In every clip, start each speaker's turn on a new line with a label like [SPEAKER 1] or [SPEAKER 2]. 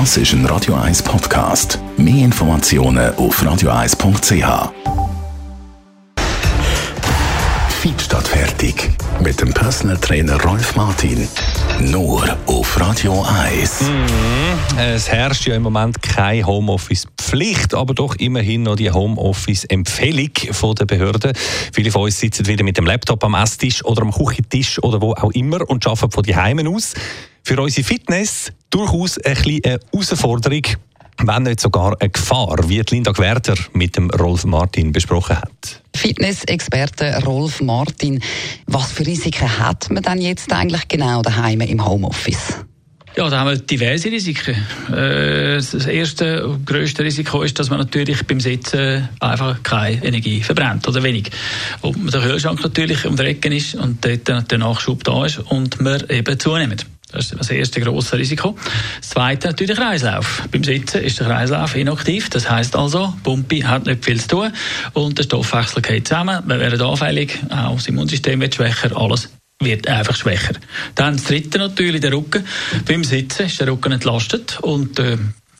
[SPEAKER 1] Das ist ein Radio 1 Podcast. Mehr Informationen auf radio1.ch. Fit statt fertig. Mit dem Personal Trainer Rolf Martin. Nur auf Radio 1.
[SPEAKER 2] Mhm. Es herrscht ja im Moment keine Homeoffice-Pflicht, aber doch immerhin noch die Homeoffice-Empfehlung der Behörden. Viele von uns sitzen wieder mit dem Laptop am Esstisch oder am Küchentisch oder wo auch immer und arbeiten von die Heimen aus. Für unsere Fitness durchaus ein bisschen eine Herausforderung wenn nicht sogar eine Gefahr, wie Linda Gwerter mit dem Rolf Martin besprochen hat.
[SPEAKER 3] Fitness-Experte Rolf Martin, was für Risiken hat man denn jetzt eigentlich genau daheim im Homeoffice?
[SPEAKER 4] Ja, da haben wir diverse Risiken. Äh, das erste und grösste Risiko ist, dass man natürlich beim Sitzen einfach keine Energie verbrennt oder wenig. Und der Kühlschrank natürlich um die Ecke ist und dort der Nachschub da ist und man eben zunimmt. Das ist das erste grosse Risiko. Das zweite natürlich der Kreislauf. Beim Sitzen ist der Kreislauf inaktiv. Das heißt also, Pumpe hat nicht viel zu tun und der Stoffwechsel geht zusammen. Wir werden anfällig, auch das Immunsystem wird schwächer, alles wird einfach schwächer. Dann das dritte natürlich der Rücken. Beim Sitzen ist der Rücken entlastet und äh,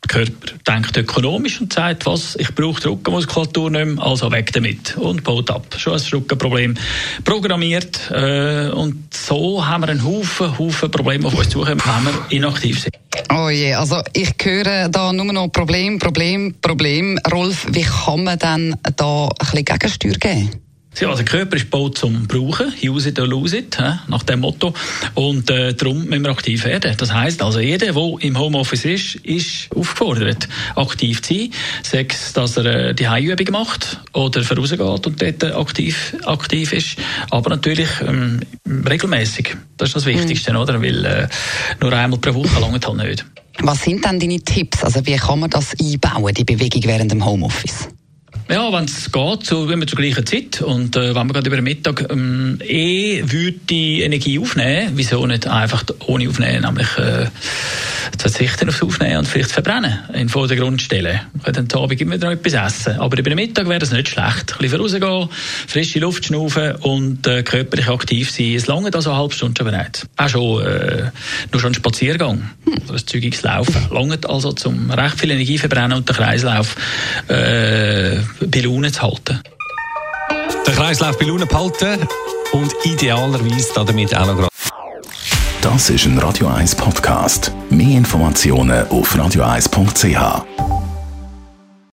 [SPEAKER 4] Körper denkt ökonomisch und sagt, was, ich brauche die Rückenmuskulatur nicht mehr, also weg damit und baut ab. Schon ein Rückenproblem programmiert äh, und so haben wir einen Haufen, Haufen Probleme auf uns zukommen, wenn wir inaktiv sind.
[SPEAKER 3] Oh je, also ich höre da nur noch Problem, Problem, Problem. Rolf, wie kann man denn da ein bisschen Gegensteuer geben?
[SPEAKER 4] Ja, also der Körper ist gebaut zum Brauchen, use it or lose it, nach dem Motto. Und äh, darum müssen wir aktiv werden. Das heisst, also jeder, der im Homeoffice ist, ist aufgefordert, aktiv zu sein. Sei es, dass er äh, die Heimübungen macht oder vorausgeht und dort aktiv, aktiv ist. Aber natürlich ähm, regelmäßig. Das ist das Wichtigste, mhm. oder? Weil äh, nur einmal pro Woche langt halt nicht.
[SPEAKER 3] Was sind denn deine Tipps? Also wie kann man das einbauen, die Bewegung während dem Homeoffice?
[SPEAKER 4] Ja, wenn es geht, so wenn wir zur gleichen Zeit und äh, wenn wir gerade über den Mittag ähm, eh würde die Energie aufnehmen, wieso nicht einfach ohne aufnehmen, nämlich äh, verzichten aufs Aufnehmen und vielleicht verbrennen, in den Vordergrund stellen. Wir können am Abend immer noch etwas essen, aber über den Mittag wäre das nicht schlecht. Ein bisschen rausgehen, frische Luft schnaufen und äh, körperlich aktiv sein. Es lange also eine halbe Stunde schon bereits. Auch schon, äh, nur schon ein Spaziergang, oder ein zügiges Laufen. Lange also zum recht viel Energie verbrennen und den Kreislauf äh, bei Laune zu halten.
[SPEAKER 2] Den Kreislauf bei Laune behalten und idealerweise damit auch noch gerade.
[SPEAKER 1] Das ist ein Radio 1 Podcast. Mehr Informationen auf radio1.ch.